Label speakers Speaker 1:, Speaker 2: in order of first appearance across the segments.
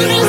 Speaker 1: After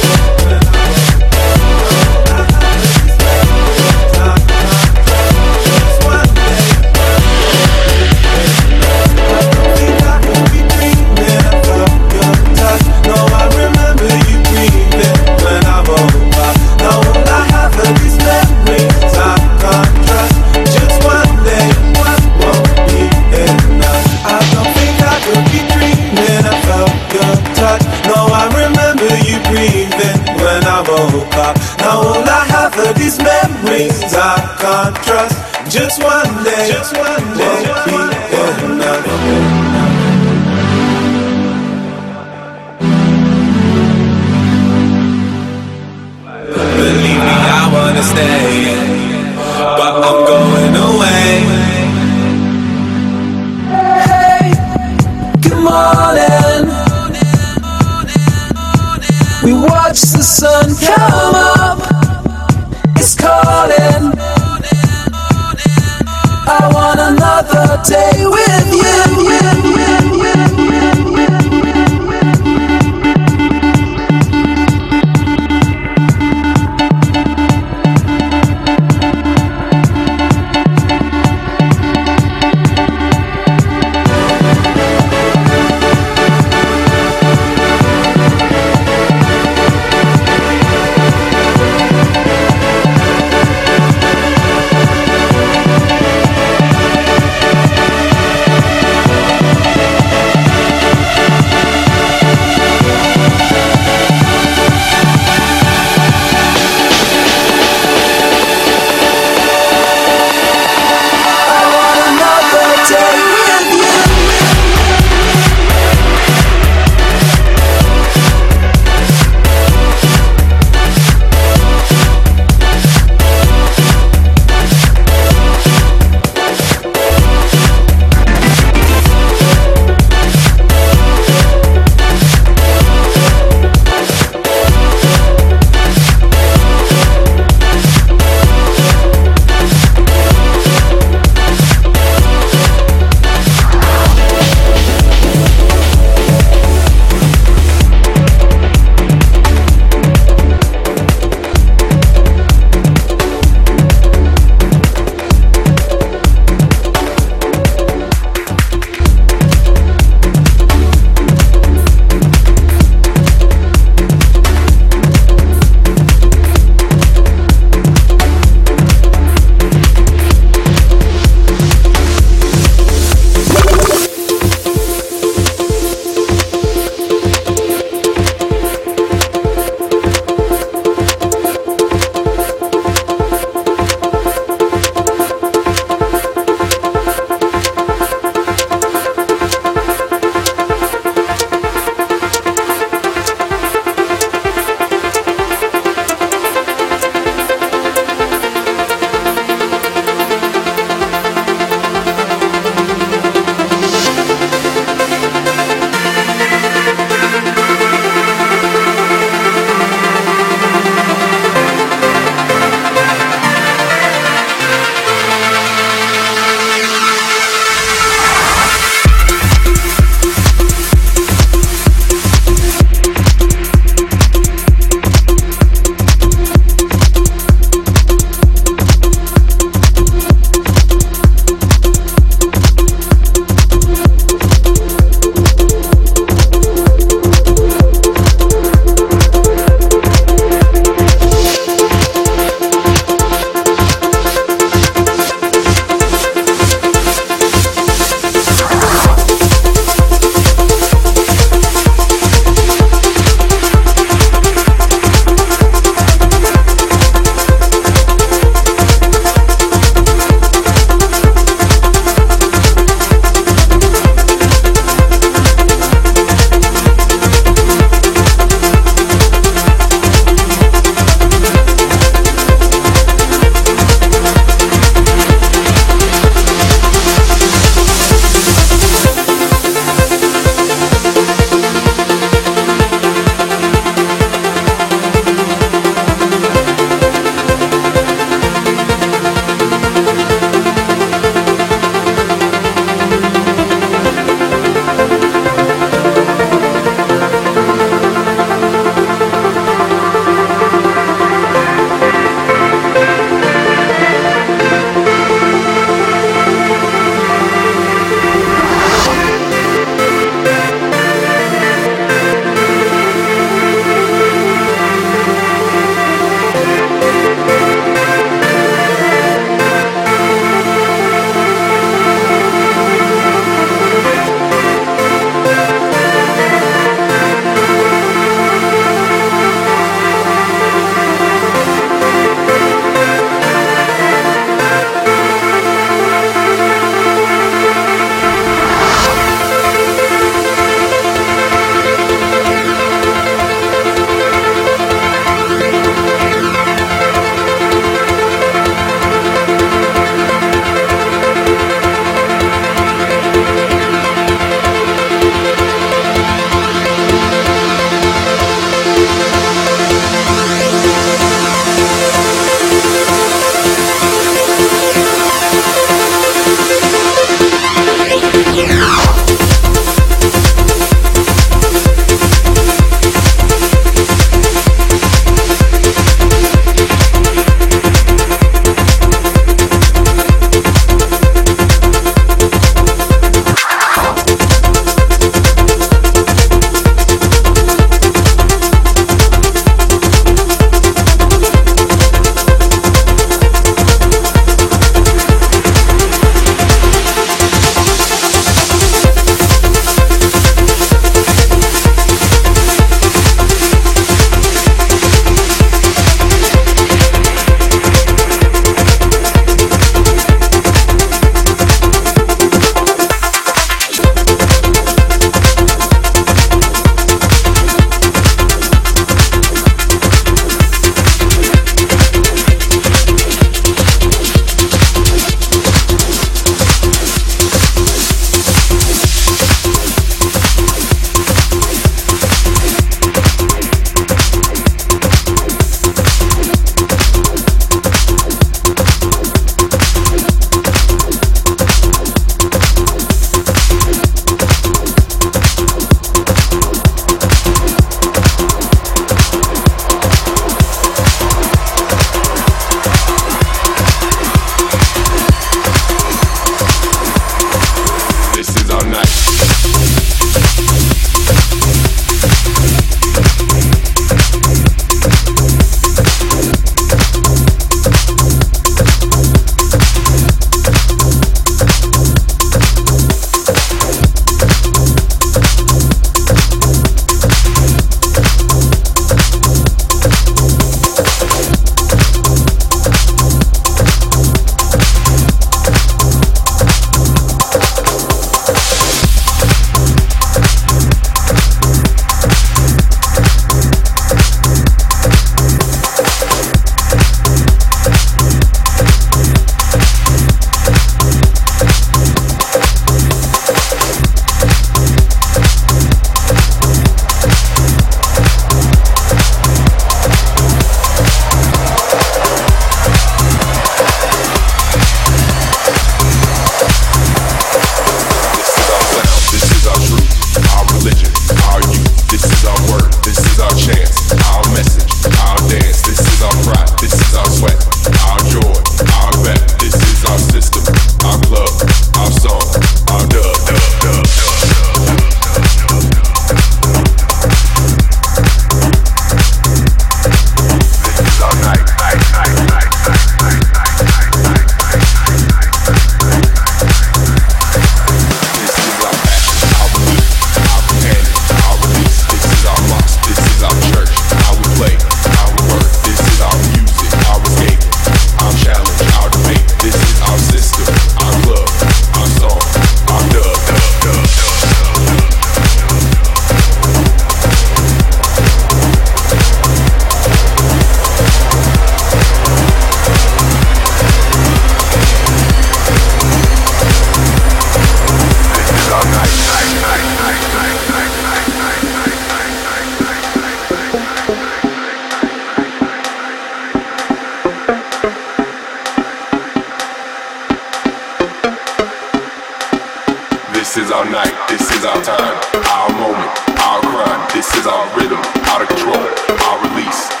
Speaker 1: This is our rhythm, out of
Speaker 2: control, our release.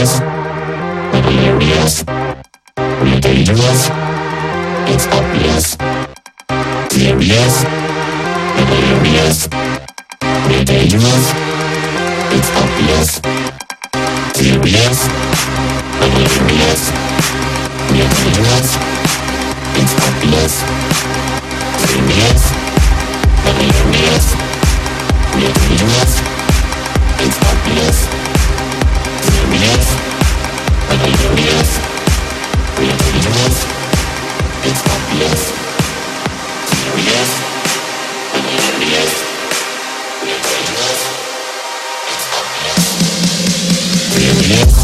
Speaker 2: dangerous. Delirious. We're dangerous. It's
Speaker 3: obvious. Serious. Delirious. We're dangerous. It's obvious. Serious. Delirious. We're dangerous. It's obvious. Serious. Delirious. We're dangerous. It's obvious. Yeah.